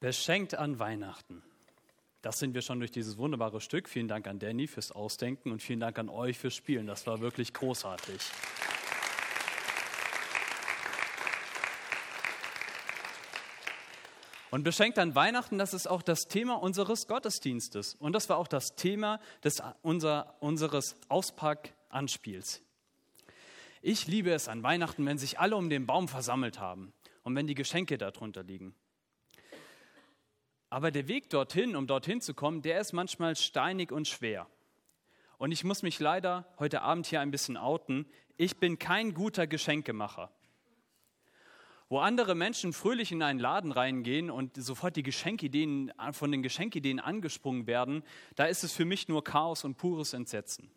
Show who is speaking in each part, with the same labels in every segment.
Speaker 1: Beschenkt an Weihnachten. Das sind wir schon durch dieses wunderbare Stück. Vielen Dank an Danny fürs Ausdenken und vielen Dank an euch fürs Spielen. Das war wirklich großartig. Und beschenkt an Weihnachten, das ist auch das Thema unseres Gottesdienstes. Und das war auch das Thema des, unser, unseres Auspack-Anspiels. Ich liebe es an Weihnachten, wenn sich alle um den Baum versammelt haben und wenn die Geschenke darunter liegen. Aber der Weg dorthin, um dorthin zu kommen, der ist manchmal steinig und schwer. Und ich muss mich leider heute Abend hier ein bisschen outen. Ich bin kein guter Geschenkemacher. Wo andere Menschen fröhlich in einen Laden reingehen und sofort die Geschenkideen, von den Geschenkideen angesprungen werden, da ist es für mich nur Chaos und pures Entsetzen,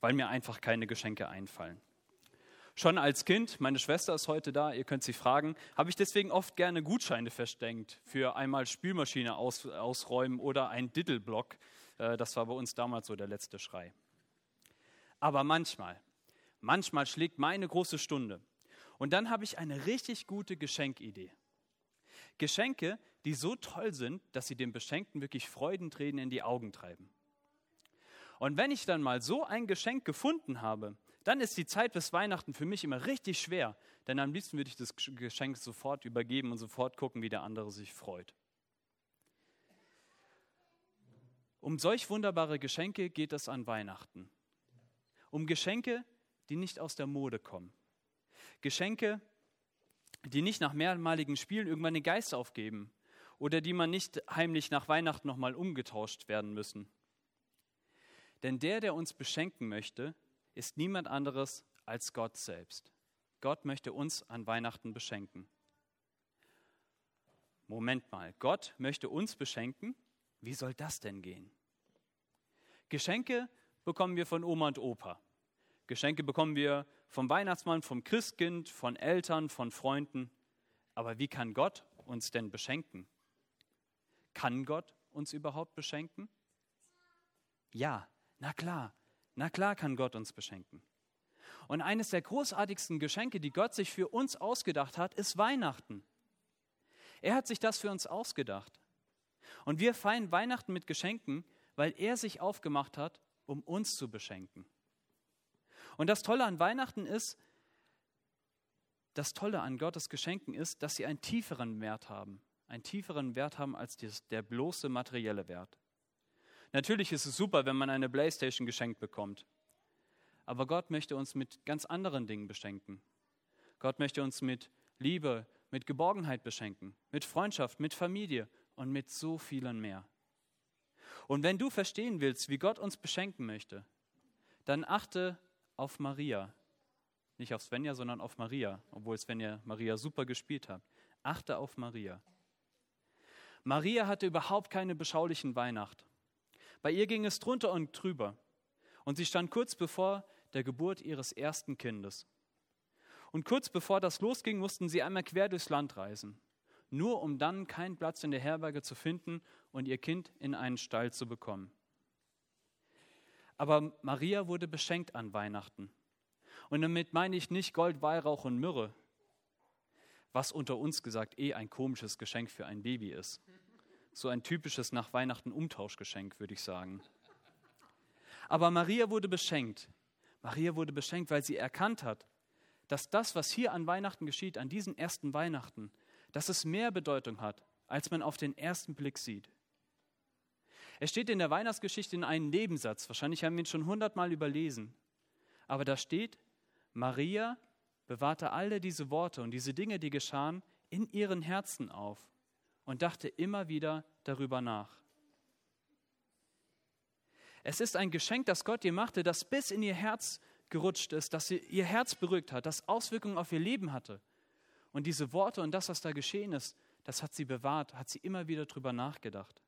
Speaker 1: weil mir einfach keine Geschenke einfallen. Schon als Kind, meine Schwester ist heute da, ihr könnt sie fragen, habe ich deswegen oft gerne Gutscheine versteckt für einmal Spülmaschine aus, ausräumen oder ein Diddleblock. Äh, das war bei uns damals so der letzte Schrei. Aber manchmal, manchmal schlägt meine große Stunde. Und dann habe ich eine richtig gute Geschenkidee. Geschenke, die so toll sind, dass sie dem Beschenkten wirklich Freudentränen in die Augen treiben. Und wenn ich dann mal so ein Geschenk gefunden habe, dann ist die Zeit bis Weihnachten für mich immer richtig schwer, denn am liebsten würde ich das Geschenk sofort übergeben und sofort gucken, wie der andere sich freut. Um solch wunderbare Geschenke geht es an Weihnachten. Um Geschenke, die nicht aus der Mode kommen. Geschenke, die nicht nach mehrmaligen Spielen irgendwann den Geist aufgeben oder die man nicht heimlich nach Weihnachten nochmal umgetauscht werden müssen. Denn der, der uns beschenken möchte, ist niemand anderes als Gott selbst. Gott möchte uns an Weihnachten beschenken. Moment mal, Gott möchte uns beschenken? Wie soll das denn gehen? Geschenke bekommen wir von Oma und Opa. Geschenke bekommen wir vom Weihnachtsmann, vom Christkind, von Eltern, von Freunden. Aber wie kann Gott uns denn beschenken? Kann Gott uns überhaupt beschenken? Ja, na klar, na klar kann Gott uns beschenken. Und eines der großartigsten Geschenke, die Gott sich für uns ausgedacht hat, ist Weihnachten. Er hat sich das für uns ausgedacht. Und wir feiern Weihnachten mit Geschenken, weil er sich aufgemacht hat, um uns zu beschenken. Und das Tolle an Weihnachten ist, das Tolle an Gottes Geschenken ist, dass sie einen tieferen Wert haben. Einen tieferen Wert haben als der bloße materielle Wert. Natürlich ist es super, wenn man eine Playstation geschenkt bekommt. Aber Gott möchte uns mit ganz anderen Dingen beschenken. Gott möchte uns mit Liebe, mit Geborgenheit beschenken, mit Freundschaft, mit Familie und mit so vielen mehr. Und wenn du verstehen willst, wie Gott uns beschenken möchte, dann achte auf Maria. Nicht auf Svenja, sondern auf Maria, obwohl Svenja Maria super gespielt hat. Achte auf Maria. Maria hatte überhaupt keine beschaulichen Weihnacht. Bei ihr ging es drunter und drüber. Und sie stand kurz bevor der Geburt ihres ersten Kindes. Und kurz bevor das losging, mussten sie einmal quer durchs Land reisen, nur um dann keinen Platz in der Herberge zu finden und ihr Kind in einen Stall zu bekommen. Aber Maria wurde beschenkt an Weihnachten. Und damit meine ich nicht Gold, Weihrauch und Myrrhe, was unter uns gesagt eh ein komisches Geschenk für ein Baby ist so ein typisches nach Weihnachten Umtauschgeschenk, würde ich sagen. Aber Maria wurde beschenkt. Maria wurde beschenkt, weil sie erkannt hat, dass das, was hier an Weihnachten geschieht, an diesen ersten Weihnachten, dass es mehr Bedeutung hat, als man auf den ersten Blick sieht. Es steht in der Weihnachtsgeschichte in einem Nebensatz, wahrscheinlich haben wir ihn schon hundertmal überlesen, aber da steht, Maria bewahrte alle diese Worte und diese Dinge, die geschahen, in ihren Herzen auf und dachte immer wieder darüber nach. Es ist ein Geschenk, das Gott ihr machte, das bis in ihr Herz gerutscht ist, das ihr Herz berührt hat, das Auswirkungen auf ihr Leben hatte. Und diese Worte und das, was da geschehen ist, das hat sie bewahrt, hat sie immer wieder darüber nachgedacht.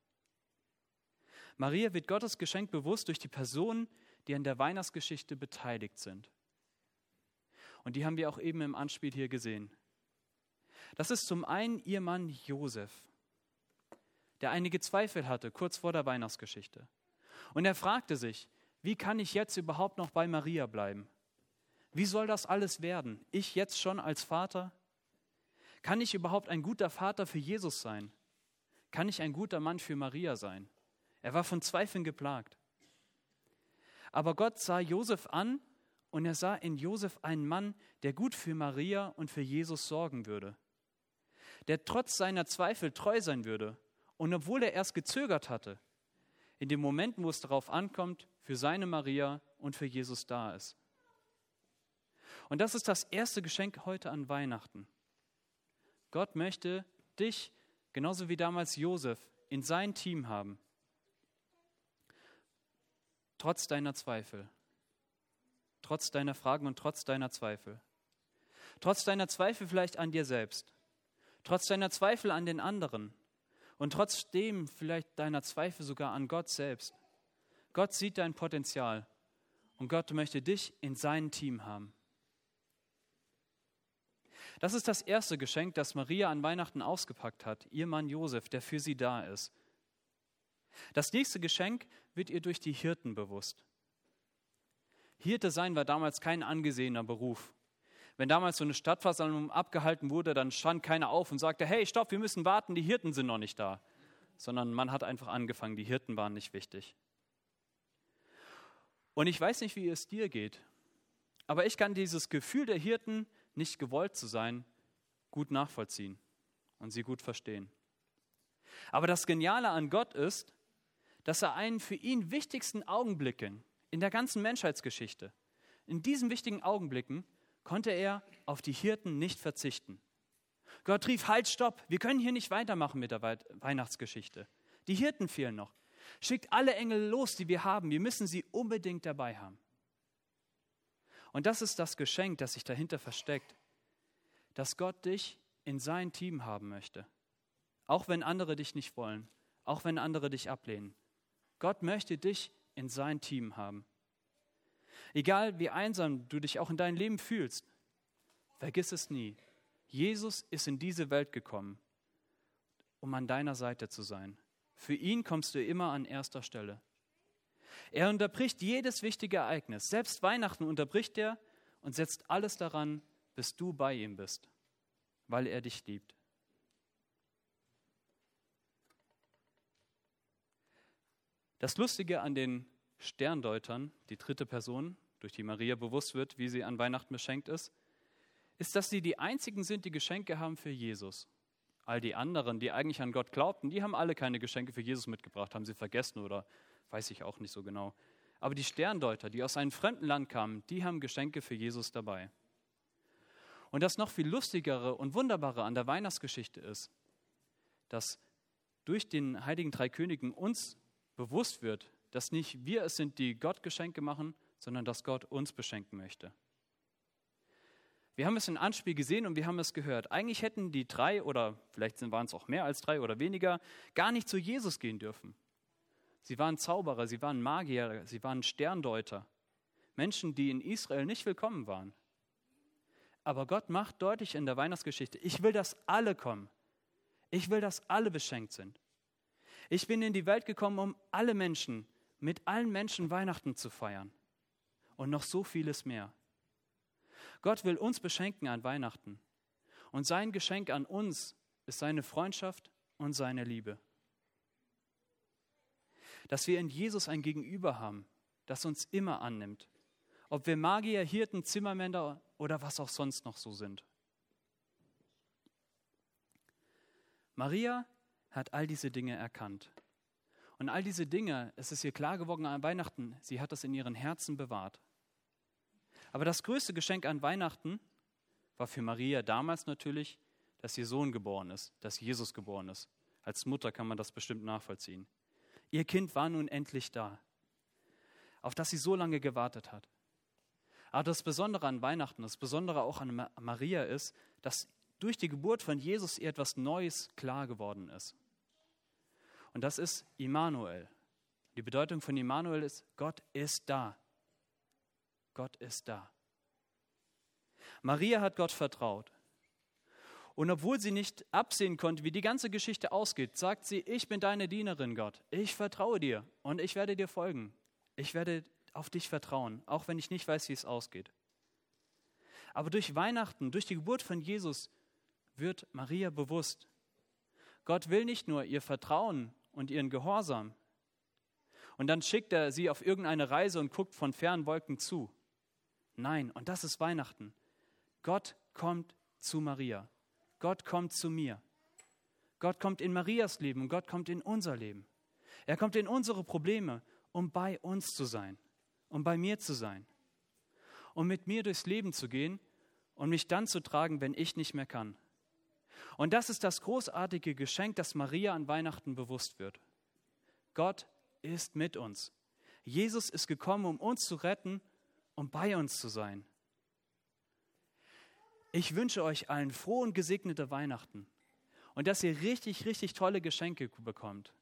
Speaker 1: Maria wird Gottes Geschenk bewusst durch die Personen, die an der Weihnachtsgeschichte beteiligt sind. Und die haben wir auch eben im Anspiel hier gesehen. Das ist zum einen ihr Mann Josef, der einige Zweifel hatte kurz vor der Weihnachtsgeschichte. Und er fragte sich, wie kann ich jetzt überhaupt noch bei Maria bleiben? Wie soll das alles werden? Ich jetzt schon als Vater? Kann ich überhaupt ein guter Vater für Jesus sein? kann ich ein guter Mann für Maria sein? Er war von Zweifeln geplagt. Aber Gott sah Josef an und er sah in Josef einen Mann, der gut für Maria und für Jesus sorgen würde, der trotz seiner Zweifel treu sein würde und obwohl er erst gezögert hatte, in den Momenten, wo es darauf ankommt, für seine Maria und für Jesus da ist. Und das ist das erste Geschenk heute an Weihnachten. Gott möchte dich, genauso wie damals Josef, in sein Team haben. Trotz deiner Zweifel. Trotz deiner Fragen und trotz deiner Zweifel. Trotz deiner Zweifel vielleicht an dir selbst. Trotz deiner Zweifel an den anderen. Und trotzdem vielleicht deiner Zweifel sogar an Gott selbst. Gott sieht dein Potenzial und Gott möchte dich in sein Team haben. Das ist das erste Geschenk, das Maria an Weihnachten ausgepackt hat, ihr Mann Josef, der für sie da ist. Das nächste Geschenk wird ihr durch die Hirten bewusst. Hirte sein war damals kein angesehener Beruf. Wenn damals so eine Stadtversammlung abgehalten wurde, dann stand keiner auf und sagte, hey, stopp, wir müssen warten, die Hirten sind noch nicht da. Sondern man hat einfach angefangen, die Hirten waren nicht wichtig. Und ich weiß nicht, wie es dir geht, aber ich kann dieses Gefühl der Hirten, nicht gewollt zu sein, gut nachvollziehen und sie gut verstehen. Aber das Geniale an Gott ist, dass er einen für ihn wichtigsten Augenblicken in der ganzen Menschheitsgeschichte, in diesen wichtigen Augenblicken, konnte er auf die Hirten nicht verzichten. Gott rief, halt, stopp, wir können hier nicht weitermachen mit der Weihnachtsgeschichte. Die Hirten fehlen noch. Schickt alle Engel los, die wir haben, wir müssen sie unbedingt dabei haben. Und das ist das Geschenk, das sich dahinter versteckt, dass Gott dich in sein Team haben möchte. Auch wenn andere dich nicht wollen, auch wenn andere dich ablehnen. Gott möchte dich in sein Team haben. Egal wie einsam du dich auch in deinem Leben fühlst, vergiss es nie. Jesus ist in diese Welt gekommen, um an deiner Seite zu sein. Für ihn kommst du immer an erster Stelle. Er unterbricht jedes wichtige Ereignis. Selbst Weihnachten unterbricht er und setzt alles daran, bis du bei ihm bist, weil er dich liebt. Das Lustige an den Sterndeutern, die dritte Person, durch die Maria bewusst wird, wie sie an Weihnachten beschenkt ist, ist, dass sie die einzigen sind, die Geschenke haben für Jesus. All die anderen, die eigentlich an Gott glaubten, die haben alle keine Geschenke für Jesus mitgebracht, haben sie vergessen oder weiß ich auch nicht so genau. Aber die Sterndeuter, die aus einem fremden Land kamen, die haben Geschenke für Jesus dabei. Und das noch viel lustigere und wunderbare an der Weihnachtsgeschichte ist, dass durch den heiligen drei Königen uns bewusst wird, dass nicht wir es sind, die Gott Geschenke machen, sondern dass Gott uns beschenken möchte. Wir haben es in Anspiel gesehen und wir haben es gehört. Eigentlich hätten die drei oder vielleicht waren es auch mehr als drei oder weniger gar nicht zu Jesus gehen dürfen. Sie waren Zauberer, sie waren Magier, sie waren Sterndeuter. Menschen, die in Israel nicht willkommen waren. Aber Gott macht deutlich in der Weihnachtsgeschichte, ich will, dass alle kommen. Ich will, dass alle beschenkt sind. Ich bin in die Welt gekommen, um alle Menschen, mit allen Menschen Weihnachten zu feiern. Und noch so vieles mehr. Gott will uns beschenken an Weihnachten. Und sein Geschenk an uns ist seine Freundschaft und seine Liebe. Dass wir in Jesus ein Gegenüber haben, das uns immer annimmt. Ob wir Magier, Hirten, Zimmermänner oder was auch sonst noch so sind. Maria hat all diese Dinge erkannt. Und all diese Dinge, es ist ihr klar geworden an Weihnachten, sie hat das in ihren Herzen bewahrt. Aber das größte Geschenk an Weihnachten war für Maria damals natürlich, dass ihr Sohn geboren ist, dass Jesus geboren ist. Als Mutter kann man das bestimmt nachvollziehen. Ihr Kind war nun endlich da, auf das sie so lange gewartet hat. Aber das Besondere an Weihnachten, das Besondere auch an Maria ist, dass durch die Geburt von Jesus ihr etwas Neues klar geworden ist. Und das ist Immanuel. Die Bedeutung von Immanuel ist, Gott ist da. Gott ist da. Maria hat Gott vertraut. Und obwohl sie nicht absehen konnte, wie die ganze Geschichte ausgeht, sagt sie, ich bin deine Dienerin, Gott. Ich vertraue dir und ich werde dir folgen. Ich werde auf dich vertrauen, auch wenn ich nicht weiß, wie es ausgeht. Aber durch Weihnachten, durch die Geburt von Jesus, wird Maria bewusst, Gott will nicht nur ihr Vertrauen und ihren Gehorsam. Und dann schickt er sie auf irgendeine Reise und guckt von fernen Wolken zu. Nein, und das ist Weihnachten. Gott kommt zu Maria. Gott kommt zu mir. Gott kommt in Marias Leben und Gott kommt in unser Leben. Er kommt in unsere Probleme, um bei uns zu sein, um bei mir zu sein, um mit mir durchs Leben zu gehen und mich dann zu tragen, wenn ich nicht mehr kann. Und das ist das großartige Geschenk, das Maria an Weihnachten bewusst wird. Gott ist mit uns. Jesus ist gekommen, um uns zu retten, um bei uns zu sein. Ich wünsche euch allen frohe und gesegnete Weihnachten und dass ihr richtig, richtig tolle Geschenke bekommt.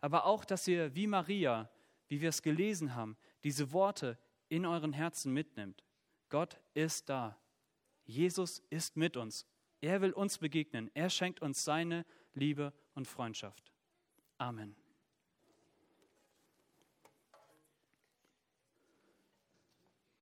Speaker 1: Aber auch, dass ihr wie Maria, wie wir es gelesen haben, diese Worte in euren Herzen mitnimmt. Gott ist da. Jesus ist mit uns. Er will uns begegnen. Er schenkt uns seine Liebe und Freundschaft. Amen.